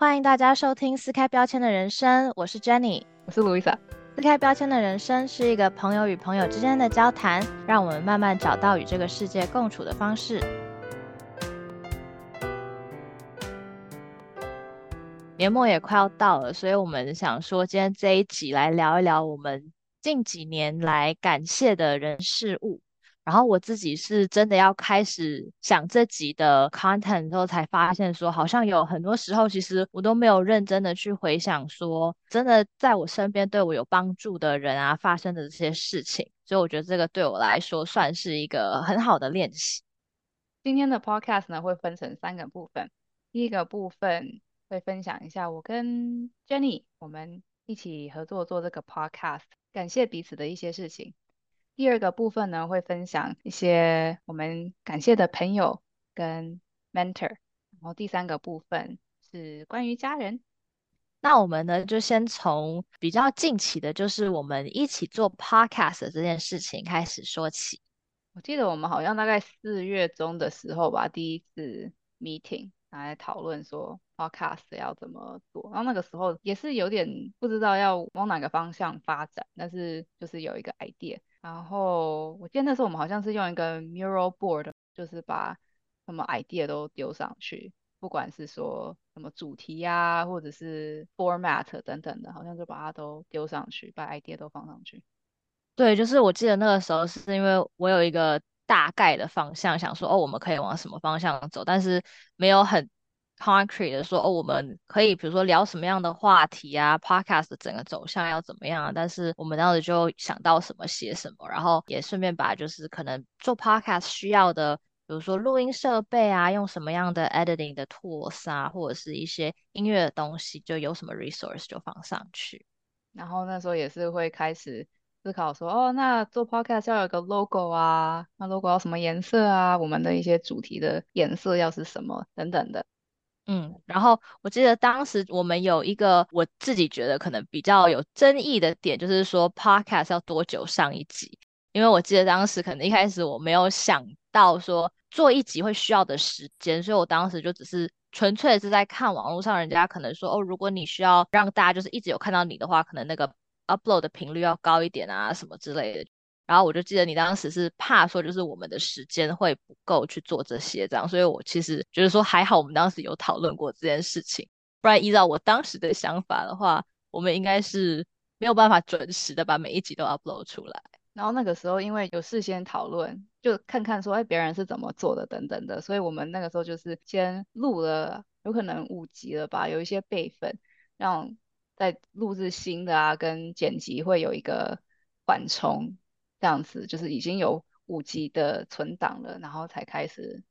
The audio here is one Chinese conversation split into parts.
欢迎大家收听撕开标签的人生，我是 Jenny，我是 Louisa。撕开标签的人生是一个朋友与朋友之间的交谈，让我们慢慢找到与这个世界共处的方式。年末也快要到了，所以我们想说，今天这一集来聊一聊我们近几年来感谢的人事物。然后我自己是真的要开始想这集的 content 之后，才发现说，好像有很多时候，其实我都没有认真的去回想说，真的在我身边对我有帮助的人啊，发生的这些事情。所以我觉得这个对我来说算是一个很好的练习。今天的 podcast 呢会分成三个部分，第一个部分会分享一下我跟 Jenny 我们一起合作做这个 podcast，感谢彼此的一些事情。第二个部分呢，会分享一些我们感谢的朋友跟 mentor，然后第三个部分是关于家人。那我们呢，就先从比较近期的，就是我们一起做 podcast 这件事情开始说起。我记得我们好像大概四月中的时候吧，第一次 meeting 来讨论说 podcast 要怎么做，然后那个时候也是有点不知道要往哪个方向发展，但是就是有一个 idea。然后我记得那时候我们好像是用一个 mural board，就是把什么 idea 都丢上去，不管是说什么主题呀，或者是 format 等等的，好像就把它都丢上去，把 idea 都放上去。对，就是我记得那个时候是因为我有一个大概的方向，想说哦，我们可以往什么方向走，但是没有很。Concrete 的说哦，我们可以比如说聊什么样的话题啊，podcast 的整个走向要怎么样？但是我们当时就想到什么写什么，然后也顺便把就是可能做 podcast 需要的，比如说录音设备啊，用什么样的 editing 的 tools 啊，或者是一些音乐的东西，就有什么 resource 就放上去。然后那时候也是会开始思考说，哦，那做 podcast 要有个 logo 啊，那 logo 要什么颜色啊？我们的一些主题的颜色要是什么等等的。嗯，然后我记得当时我们有一个我自己觉得可能比较有争议的点，就是说 podcast 要多久上一集？因为我记得当时可能一开始我没有想到说做一集会需要的时间，所以我当时就只是纯粹是在看网络上人家可能说哦，如果你需要让大家就是一直有看到你的话，可能那个 upload 的频率要高一点啊，什么之类的。然后我就记得你当时是怕说，就是我们的时间会不够去做这些这样，所以我其实觉得说还好，我们当时有讨论过这件事情，不然依照我当时的想法的话，我们应该是没有办法准时的把每一集都 upload 出来。然后那个时候因为有事先讨论，就看看说哎别人是怎么做的等等的，所以我们那个时候就是先录了，有可能五集了吧，有一些备份，让在录制新的啊跟剪辑会有一个缓冲。这样子就是已经有五 G 的存档了，然后才开始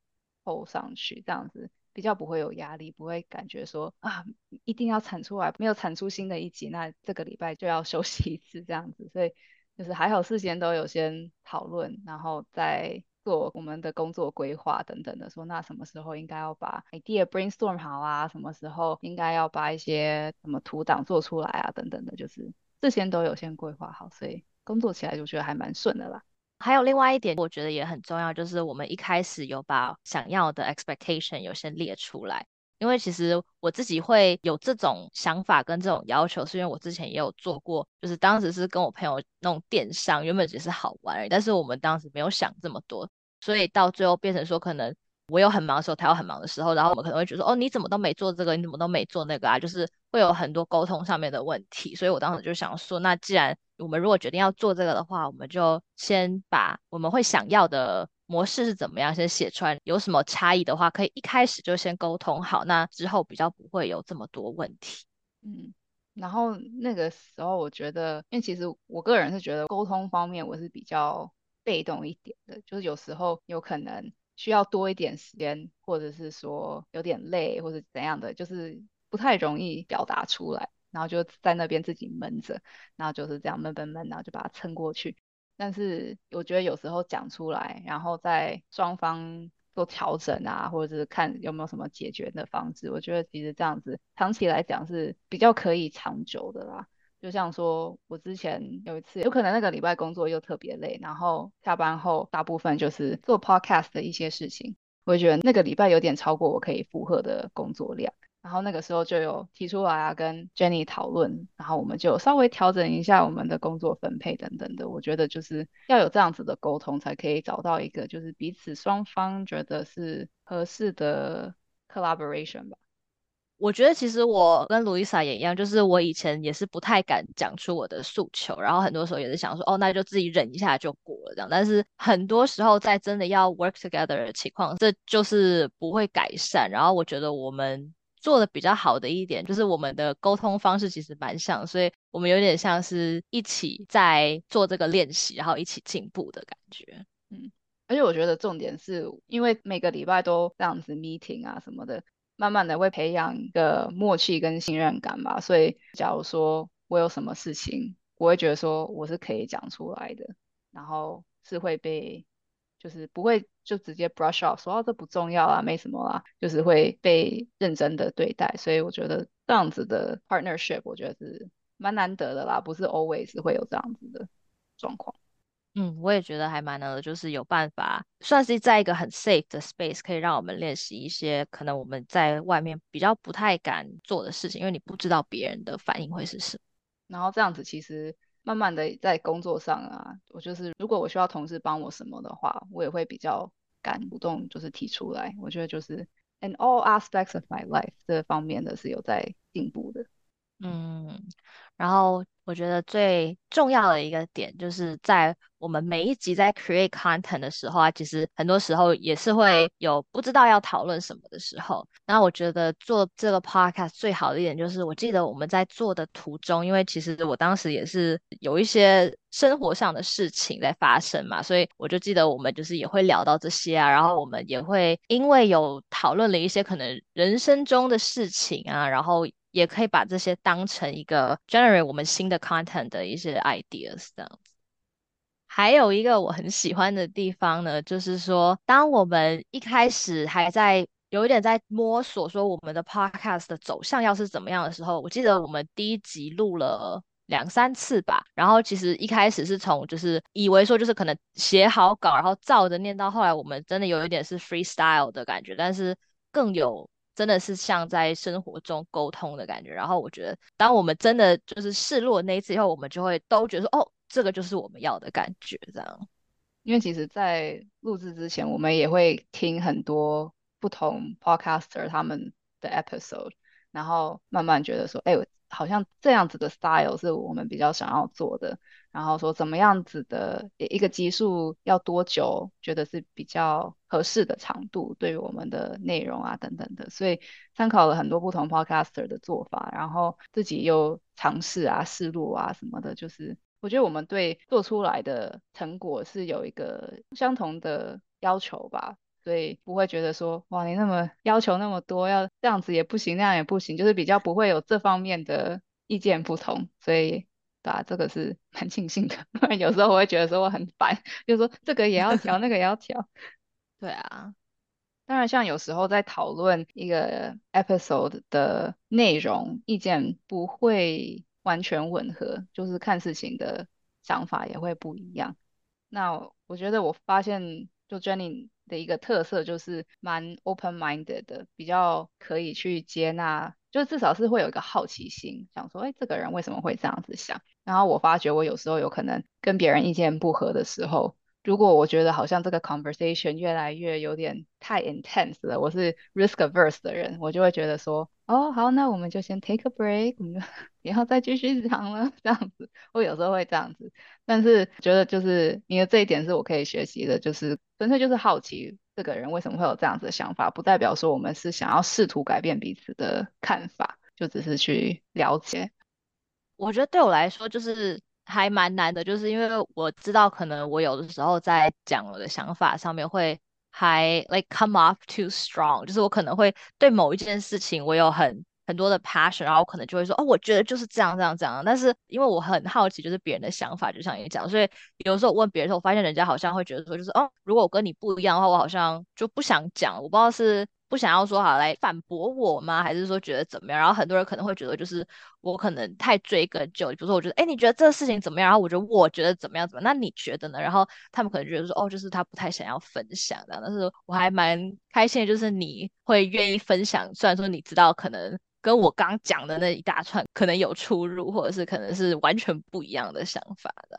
后上去，这样子比较不会有压力，不会感觉说啊一定要产出来，没有产出新的一集，那这个礼拜就要休息一次这样子。所以就是还好事先都有先讨论，然后再做我们的工作规划等等的，说那什么时候应该要把 idea brainstorm 好啊，什么时候应该要把一些什么图档做出来啊等等的，就是事先都有先规划好，所以。工作起来就觉得还蛮顺的啦。还有另外一点，我觉得也很重要，就是我们一开始有把想要的 expectation 有先列出来。因为其实我自己会有这种想法跟这种要求，是因为我之前也有做过，就是当时是跟我朋友弄电商，原本只是好玩而已，但是我们当时没有想这么多，所以到最后变成说可能。我有很忙的时候，他有很忙的时候，然后我们可能会觉得说，哦，你怎么都没做这个，你怎么都没做那个啊？就是会有很多沟通上面的问题。所以我当时就想说，那既然我们如果决定要做这个的话，我们就先把我们会想要的模式是怎么样先写出来。有什么差异的话，可以一开始就先沟通好，那之后比较不会有这么多问题。嗯，然后那个时候我觉得，因为其实我个人是觉得沟通方面我是比较被动一点的，就是有时候有可能。需要多一点时间，或者是说有点累，或者怎样的，就是不太容易表达出来，然后就在那边自己闷着，然后就是这样闷闷闷，然后就把它撑过去。但是我觉得有时候讲出来，然后在双方做调整啊，或者是看有没有什么解决的方式，我觉得其实这样子长期来讲是比较可以长久的啦。就像说，我之前有一次，有可能那个礼拜工作又特别累，然后下班后大部分就是做 podcast 的一些事情，我觉得那个礼拜有点超过我可以负荷的工作量，然后那个时候就有提出来啊，跟 Jenny 讨论，然后我们就稍微调整一下我们的工作分配等等的。我觉得就是要有这样子的沟通，才可以找到一个就是彼此双方觉得是合适的 collaboration 吧。我觉得其实我跟卢伊莎也一样，就是我以前也是不太敢讲出我的诉求，然后很多时候也是想说，哦，那就自己忍一下就过了这样。但是很多时候在真的要 work together 的情况，这就是不会改善。然后我觉得我们。做的比较好的一点就是我们的沟通方式其实蛮像，所以我们有点像是一起在做这个练习，然后一起进步的感觉。嗯，而且我觉得重点是因为每个礼拜都这样子 meeting 啊什么的，慢慢的会培养一个默契跟信任感吧。所以假如说我有什么事情，我会觉得说我是可以讲出来的，然后是会被。就是不会就直接 brush off 说哦这不重要啊，没什么啦，就是会被认真的对待，所以我觉得这样子的 partnership 我觉得是蛮难得的啦，不是 always 会有这样子的状况。嗯，我也觉得还蛮难的，就是有办法算是在一个很 safe 的 space，可以让我们练习一些可能我们在外面比较不太敢做的事情，因为你不知道别人的反应会是什么。然后这样子其实。慢慢的在工作上啊，我就是如果我需要同事帮我什么的话，我也会比较敢主动，就是提出来。我觉得就是 in all aspects of my life 这方面的是有在进步的。嗯，然后我觉得最重要的一个点就是在。我们每一集在 create content 的时候啊，其实很多时候也是会有不知道要讨论什么的时候。那我觉得做这个 podcast 最好的一点就是，我记得我们在做的途中，因为其实我当时也是有一些生活上的事情在发生嘛，所以我就记得我们就是也会聊到这些啊，然后我们也会因为有讨论了一些可能人生中的事情啊，然后也可以把这些当成一个 generate 我们新的 content 的一些 ideas 这样子。还有一个我很喜欢的地方呢，就是说，当我们一开始还在有一点在摸索，说我们的 podcast 的走向要是怎么样的时候，我记得我们第一集录了两三次吧。然后其实一开始是从就是以为说就是可能写好稿，然后照着念，到后来我们真的有一点是 freestyle 的感觉，但是更有真的是像在生活中沟通的感觉。然后我觉得，当我们真的就是失落那一次以后，我们就会都觉得说，哦。这个就是我们要的感觉，这样。因为其实，在录制之前，我们也会听很多不同 podcaster 他们的 episode，然后慢慢觉得说，哎，好像这样子的 style 是我们比较想要做的。然后说，怎么样子的一个集数要多久，觉得是比较合适的长度，对于我们的内容啊等等的。所以参考了很多不同 podcaster 的做法，然后自己又尝试啊试录啊什么的，就是。我觉得我们对做出来的成果是有一个相同的要求吧，所以不会觉得说哇，你那么要求那么多，要这样子也不行，那样也不行，就是比较不会有这方面的意见不同，所以对啊，这个是 蛮庆幸的。有时候我会觉得说我很烦，就说这个也要调，那个也要调。对啊，当然像有时候在讨论一个 episode 的内容，意见不会。完全吻合，就是看事情的想法也会不一样。那我觉得我发现，就 Jenny 的一个特色就是蛮 open-minded 的，比较可以去接纳，就至少是会有一个好奇心，想说，哎，这个人为什么会这样子想？然后我发觉我有时候有可能跟别人意见不合的时候。如果我觉得好像这个 conversation 越来越有点太 intense 了，我是 risk averse 的人，我就会觉得说，哦，好，那我们就先 take a break，我们就 不要再继续讲了，这样子。我有时候会这样子，但是觉得就是你的这一点是我可以学习的，就是纯粹就是好奇这个人为什么会有这样子的想法，不代表说我们是想要试图改变彼此的看法，就只是去了解。我觉得对我来说就是。还蛮难的，就是因为我知道，可能我有的时候在讲我的想法上面会还 like come off too strong，就是我可能会对某一件事情我有很很多的 passion，然后我可能就会说，哦，我觉得就是这样这样这样。但是因为我很好奇，就是别人的想法，就像你讲，所以有时候我问别人，我发现人家好像会觉得说，就是哦，如果我跟你不一样的话，我好像就不想讲。我不知道是不想要说好来反驳我吗？还是说觉得怎么样？然后很多人可能会觉得就是我可能太追根究底，比如说我觉得哎，你觉得这个事情怎么样？然后我觉得我觉得怎么样怎么样？那你觉得呢？然后他们可能觉得说哦，就是他不太想要分享的。但是我还蛮开心的，就是你会愿意分享，虽然说你知道可能跟我刚讲的那一大串可能有出入，或者是可能是完全不一样的想法的。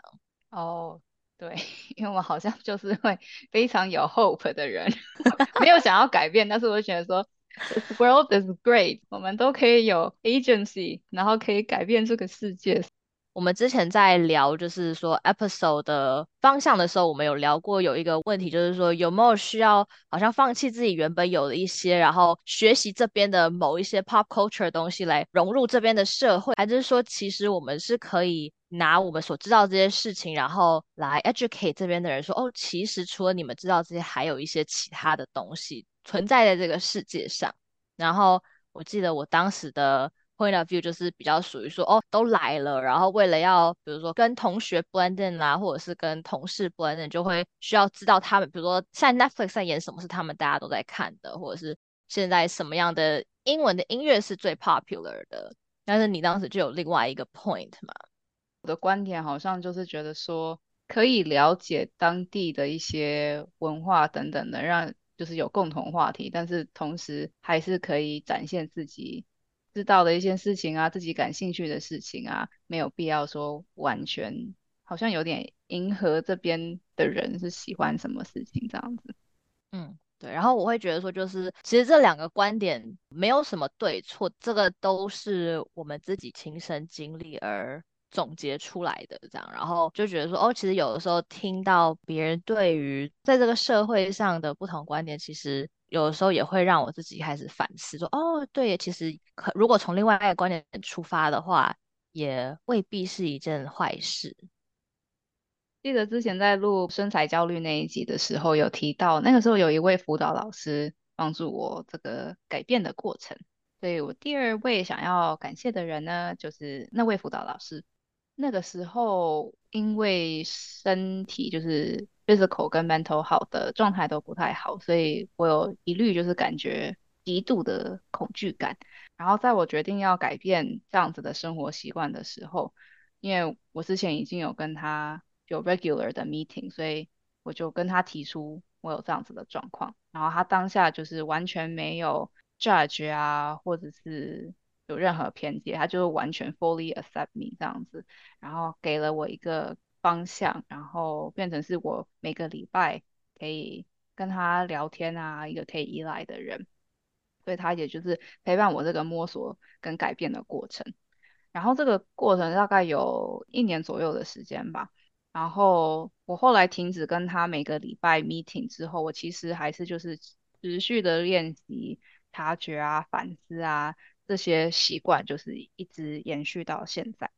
哦。对，因为我好像就是会非常有 hope 的人，没有想要改变，但是我觉得说，this world is great，我们都可以有 agency，然后可以改变这个世界。我们之前在聊，就是说 episode 的方向的时候，我们有聊过有一个问题，就是说有没有需要好像放弃自己原本有的一些，然后学习这边的某一些 pop culture 的东西来融入这边的社会，还是说其实我们是可以拿我们所知道这些事情，然后来 educate 这边的人说，哦，其实除了你们知道这些，还有一些其他的东西存在在这个世界上。然后我记得我当时的。Point of view 就是比较属于说哦，都来了，然后为了要比如说跟同学 blend in 啦，或者是跟同事 blend in，就会需要知道他们，比如说现在 Netflix 在演什么是他们大家都在看的，或者是现在什么样的英文的音乐是最 popular 的。但是你当时就有另外一个 point 嘛？我的观点好像就是觉得说可以了解当地的一些文化等等的，让就是有共同话题，但是同时还是可以展现自己。知道的一些事情啊，自己感兴趣的事情啊，没有必要说完全好像有点迎合这边的人是喜欢什么事情这样子。嗯，对。然后我会觉得说，就是其实这两个观点没有什么对错，这个都是我们自己亲身经历而总结出来的这样。然后就觉得说，哦，其实有的时候听到别人对于在这个社会上的不同观点，其实。有的时候也会让我自己开始反思，说哦，对，其实可如果从另外一个观点出发的话，也未必是一件坏事。记得之前在录身材焦虑那一集的时候，有提到那个时候有一位辅导老师帮助我这个改变的过程，所以我第二位想要感谢的人呢，就是那位辅导老师。那个时候因为身体就是。Physical 跟 mental 好的状态都不太好，所以我有一律就是感觉极度的恐惧感。然后在我决定要改变这样子的生活习惯的时候，因为我之前已经有跟他有 regular 的 meeting，所以我就跟他提出我有这样子的状况。然后他当下就是完全没有 judge 啊，或者是有任何偏见，他就是完全 fully accept me 这样子，然后给了我一个。方向，然后变成是我每个礼拜可以跟他聊天啊，一个可以依赖的人，所以他也就是陪伴我这个摸索跟改变的过程。然后这个过程大概有一年左右的时间吧。然后我后来停止跟他每个礼拜 meeting 之后，我其实还是就是持续的练习察觉啊、反思啊这些习惯，就是一直延续到现在。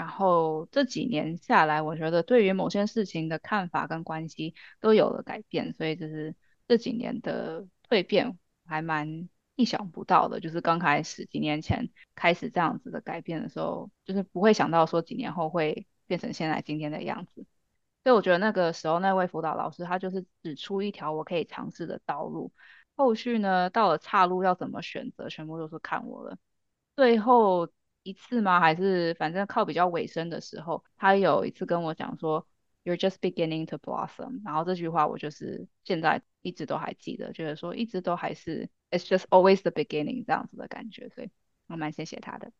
然后这几年下来，我觉得对于某些事情的看法跟关系都有了改变，所以就是这几年的蜕变还蛮意想不到的。就是刚开始几年前开始这样子的改变的时候，就是不会想到说几年后会变成现在今天的样子。所以我觉得那个时候那位辅导老师他就是指出一条我可以尝试的道路，后续呢到了岔路要怎么选择，全部都是看我了。最后。一次吗？还是反正靠比较尾声的时候，他有一次跟我讲说，You're just beginning to blossom。然后这句话我就是现在一直都还记得，觉得说一直都还是 It's just always the beginning 这样子的感觉，所以我蛮谢谢他的。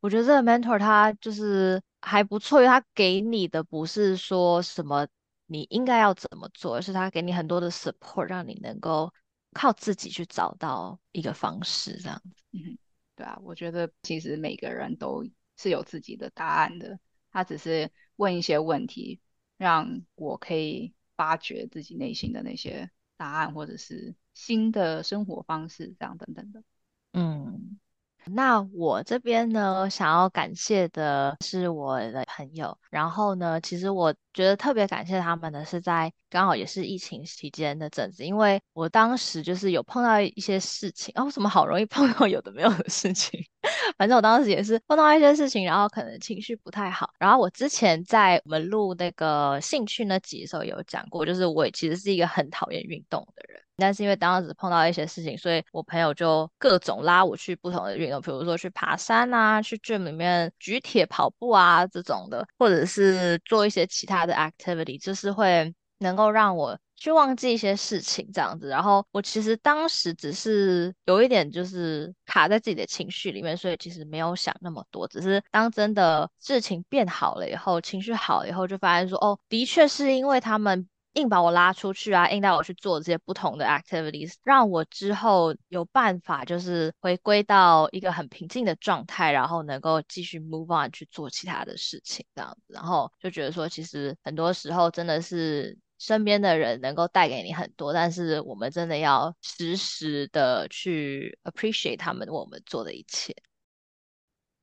我觉得这个 mentor 他就是还不错，因为他给你的不是说什么你应该要怎么做，而是他给你很多的 support，让你能够靠自己去找到一个方式这样子。嗯。对啊，我觉得其实每个人都是有自己的答案的，他只是问一些问题，让我可以发掘自己内心的那些答案，或者是新的生活方式，这样等等的。嗯。那我这边呢，想要感谢的是我的朋友。然后呢，其实我觉得特别感谢他们的是在刚好也是疫情期间的阵子，因为我当时就是有碰到一些事情。啊，我，怎么好容易碰到有的没有的事情？反正我当时也是碰到一些事情，然后可能情绪不太好。然后我之前在我们录那个兴趣那集的时候有讲过，就是我其实是一个很讨厌运动的人。但是因为当时碰到一些事情，所以我朋友就各种拉我去不同的运动，比如说去爬山啊，去 gym 里面举铁、跑步啊这种的，或者是做一些其他的 activity，就是会能够让我去忘记一些事情这样子。然后我其实当时只是有一点就是卡在自己的情绪里面，所以其实没有想那么多。只是当真的事情变好了以后，情绪好了以后，就发现说，哦，的确是因为他们。硬把我拉出去啊，硬带我去做这些不同的 activities，让我之后有办法就是回归到一个很平静的状态，然后能够继续 move on 去做其他的事情，这样子，然后就觉得说，其实很多时候真的是身边的人能够带给你很多，但是我们真的要时时的去 appreciate 他们为我们做的一切。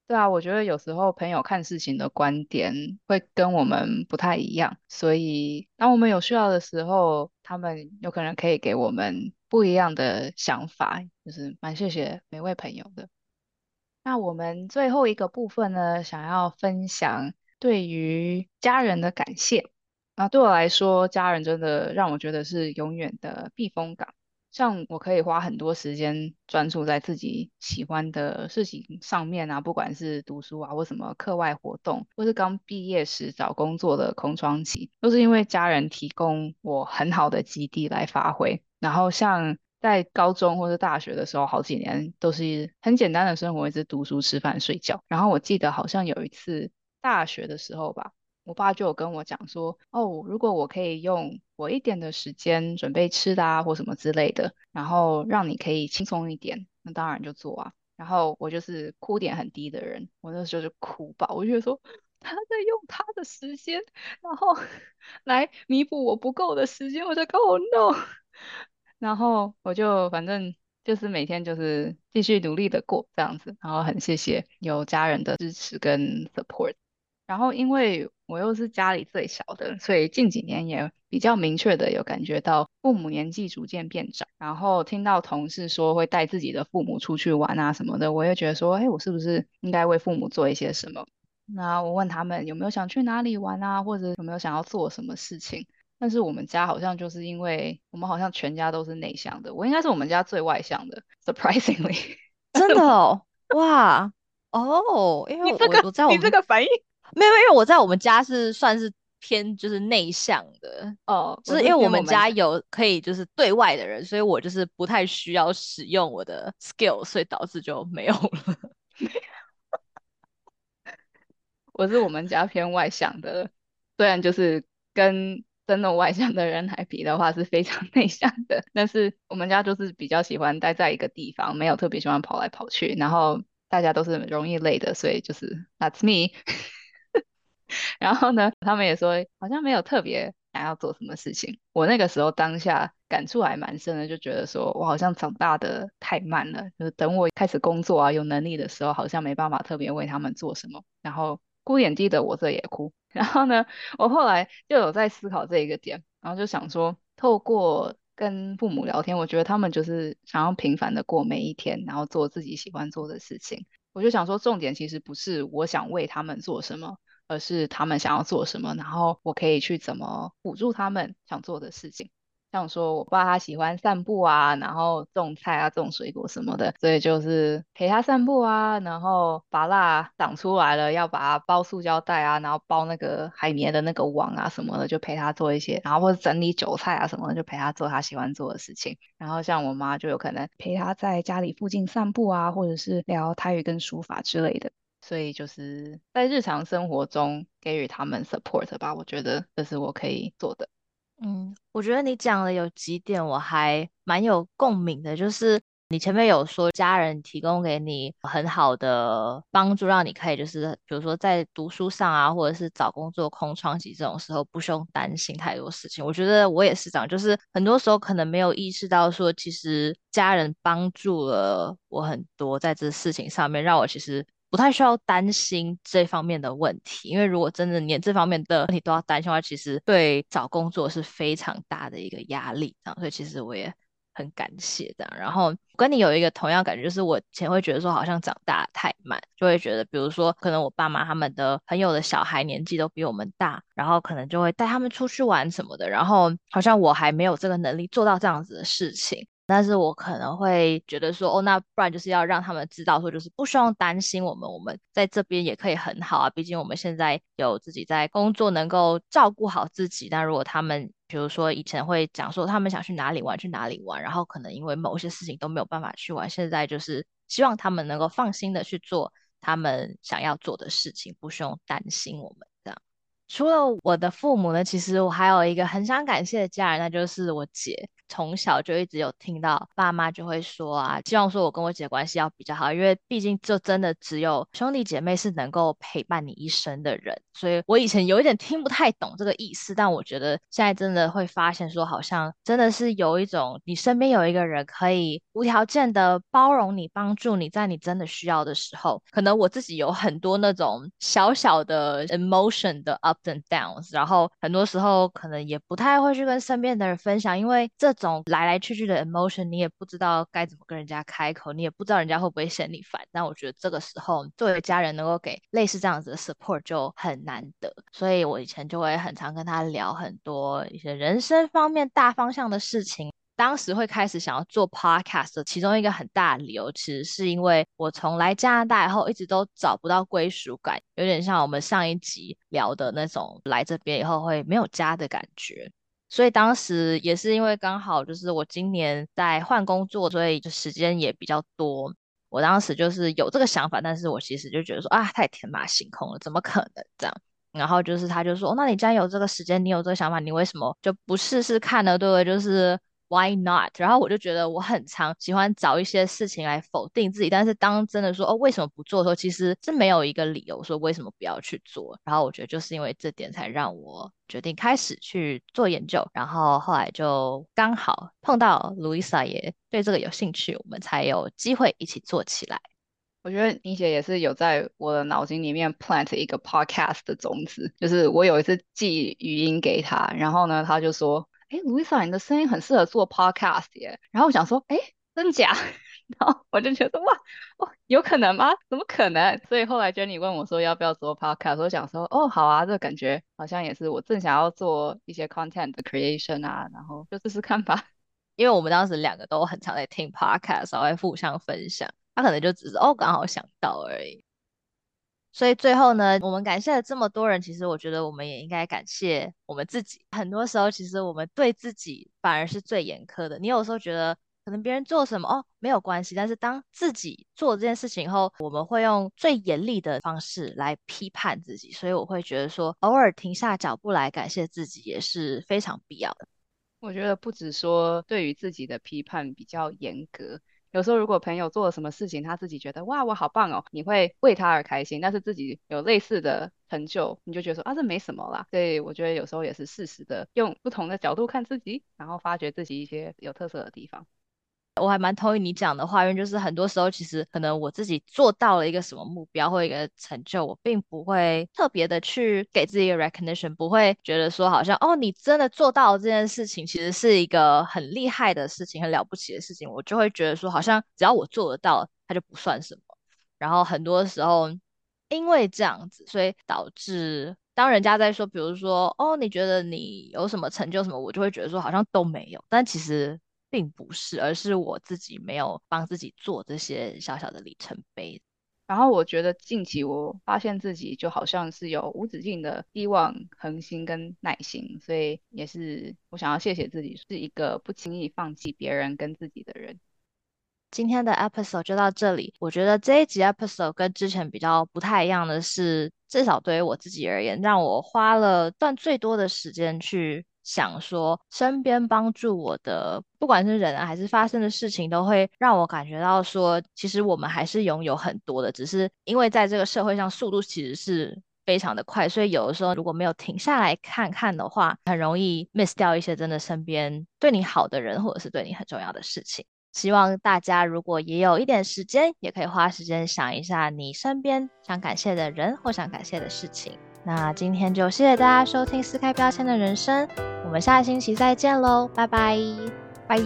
对啊，我觉得有时候朋友看事情的观点会跟我们不太一样，所以当我们有需要的时候，他们有可能可以给我们不一样的想法，就是蛮谢谢每位朋友的。那我们最后一个部分呢，想要分享对于家人的感谢。那对我来说，家人真的让我觉得是永远的避风港。像我可以花很多时间专注在自己喜欢的事情上面啊，不管是读书啊，或什么课外活动，或是刚毕业时找工作的空窗期，都是因为家人提供我很好的基地来发挥。然后像在高中或者大学的时候，好几年都是很简单的生活，一直读书、吃饭、睡觉。然后我记得好像有一次大学的时候吧。我爸就有跟我讲说，哦，如果我可以用我一点的时间准备吃的啊，或什么之类的，然后让你可以轻松一点，那当然就做啊。然后我就是哭点很低的人，我那时候就哭吧，我就觉得说他在用他的时间，然后 来弥补我不够的时间，我就 Oh no，然后我就反正就是每天就是继续努力的过这样子，然后很谢谢有家人的支持跟 support。然后，因为我又是家里最小的，所以近几年也比较明确的有感觉到父母年纪逐渐变长。然后听到同事说会带自己的父母出去玩啊什么的，我也觉得说，哎，我是不是应该为父母做一些什么？那我问他们有没有想去哪里玩啊，或者有没有想要做什么事情？但是我们家好像就是因为我们好像全家都是内向的，我应该是我们家最外向的，surprisingly，真的哦，哇，哦，因为我我在我你这个反应。没有，因为我在我们家是算是偏就是内向的哦，就是因为我们家有可以就是对外的人，所以我就是不太需要使用我的 skill，所以导致就没有了。我是我们家偏外向的，虽然就是跟真的外向的人来比的话是非常内向的，但是我们家就是比较喜欢待在一个地方，没有特别喜欢跑来跑去，然后大家都是容易累的，所以就是 that's me。然后呢，他们也说好像没有特别想要做什么事情。我那个时候当下感触还蛮深的，就觉得说我好像长大的太慢了。就是等我开始工作啊，有能力的时候，好像没办法特别为他们做什么。然后哭眼低的我这也哭。然后呢，我后来就有在思考这一个点，然后就想说，透过跟父母聊天，我觉得他们就是想要平凡的过每一天，然后做自己喜欢做的事情。我就想说，重点其实不是我想为他们做什么。而是他们想要做什么，然后我可以去怎么辅助他们想做的事情。像说我爸他喜欢散步啊，然后种菜啊，种水果什么的，所以就是陪他散步啊，然后把蜡长出来了，要把它包塑胶袋啊，然后包那个海绵的那个网啊什么的，就陪他做一些，然后或者整理韭菜啊什么的，就陪他做他喜欢做的事情。然后像我妈就有可能陪他在家里附近散步啊，或者是聊泰语跟书法之类的。所以就是在日常生活中给予他们 support 吧，我觉得这是我可以做的。嗯，我觉得你讲的有几点我还蛮有共鸣的，就是你前面有说家人提供给你很好的帮助，让你可以就是比如说在读书上啊，或者是找工作空窗期这种时候不用担心太多事情。我觉得我也是这样，就是很多时候可能没有意识到说，其实家人帮助了我很多在这事情上面，让我其实。不太需要担心这方面的问题，因为如果真的连这方面的问题都要担心的话，其实对找工作是非常大的一个压力。这样，所以其实我也很感谢这样。然后跟你有一个同样感觉，就是我以前会觉得说好像长大太慢，就会觉得比如说可能我爸妈他们的朋友的小孩年纪都比我们大，然后可能就会带他们出去玩什么的，然后好像我还没有这个能力做到这样子的事情。但是我可能会觉得说，哦，那不然就是要让他们知道说，就是不需要担心我们，我们在这边也可以很好啊。毕竟我们现在有自己在工作，能够照顾好自己。但如果他们，比如说以前会讲说他们想去哪里玩，去哪里玩，然后可能因为某些事情都没有办法去玩，现在就是希望他们能够放心的去做他们想要做的事情，不需要担心我们。除了我的父母呢，其实我还有一个很想感谢的家人，那就是我姐。从小就一直有听到爸妈就会说啊，希望说我跟我姐关系要比较好，因为毕竟就真的只有兄弟姐妹是能够陪伴你一生的人。所以我以前有一点听不太懂这个意思，但我觉得现在真的会发现说，好像真的是有一种你身边有一个人可以无条件的包容你、帮助你，在你真的需要的时候。可能我自己有很多那种小小的 emotion 的 up and downs，然后很多时候可能也不太会去跟身边的人分享，因为这。种来来去去的 emotion，你也不知道该怎么跟人家开口，你也不知道人家会不会嫌你烦。但我觉得这个时候，作为家人能够给类似这样子的 support 就很难得。所以我以前就会很常跟他聊很多一些人生方面大方向的事情。当时会开始想要做 podcast 的其中一个很大的理由，其实是因为我从来加拿大以后一直都找不到归属感，有点像我们上一集聊的那种来这边以后会没有家的感觉。所以当时也是因为刚好就是我今年在换工作，所以就时间也比较多。我当时就是有这个想法，但是我其实就觉得说啊，太天马行空了，怎么可能这样？然后就是他就说，那你既然有这个时间，你有这个想法，你为什么就不试试看呢？对不对？就是。Why not？然后我就觉得我很常喜欢找一些事情来否定自己，但是当真的说哦为什么不做的时候，其实是没有一个理由说为什么不要去做。然后我觉得就是因为这点才让我决定开始去做研究，然后后来就刚好碰到 Luisa 也对这个有兴趣，我们才有机会一起做起来。我觉得妮姐也是有在我的脑筋里面 plant 一个 podcast 的种子，就是我有一次寄语音给她，然后呢她就说。哎，Louisa，你的声音很适合做 podcast 耶。然后我想说，哎，真假？然后我就觉得，哇，哦，有可能吗？怎么可能？所以后来 Jenny 问我说要不要做 podcast，我想说，哦，好啊，这感觉好像也是我正想要做一些 content 的 creation 啊，然后就试试看吧。因为我们当时两个都很常在听 podcast，会互相分享。他可能就只是哦，刚好想到而已。所以最后呢，我们感谢了这么多人，其实我觉得我们也应该感谢我们自己。很多时候，其实我们对自己反而是最严苛的。你有时候觉得可能别人做什么哦没有关系，但是当自己做这件事情后，我们会用最严厉的方式来批判自己。所以我会觉得说，偶尔停下脚步来感谢自己也是非常必要的。我觉得不止说对于自己的批判比较严格。有时候，如果朋友做了什么事情，他自己觉得哇，我好棒哦，你会为他而开心。但是自己有类似的成就，你就觉得说啊，这没什么啦。所以我觉得有时候也是适时的用不同的角度看自己，然后发掘自己一些有特色的地方。我还蛮同意你讲的话，因为就是很多时候，其实可能我自己做到了一个什么目标或一个成就，我并不会特别的去给自己一个 recognition，不会觉得说好像哦，你真的做到了这件事情，其实是一个很厉害的事情，很了不起的事情，我就会觉得说好像只要我做得到，它就不算什么。然后很多时候因为这样子，所以导致当人家在说，比如说哦，你觉得你有什么成就什么，我就会觉得说好像都没有，但其实。并不是，而是我自己没有帮自己做这些小小的里程碑。然后我觉得近期我发现自己就好像是有无止境的希望、恒心跟耐心，所以也是我想要谢谢自己，是一个不轻易放弃别人跟自己的人。今天的 episode 就到这里。我觉得这一集 episode 跟之前比较不太一样的是，至少对于我自己而言，让我花了段最多的时间去。想说，身边帮助我的，不管是人啊，还是发生的事情，都会让我感觉到说，其实我们还是拥有很多的，只是因为在这个社会上，速度其实是非常的快，所以有的时候如果没有停下来看看的话，很容易 miss 掉一些真的身边对你好的人，或者是对你很重要的事情。希望大家如果也有一点时间，也可以花时间想一下你身边想感谢的人或想感谢的事情。那今天就谢谢大家收听撕开标签的人生，我们下星期再见喽，拜拜，拜。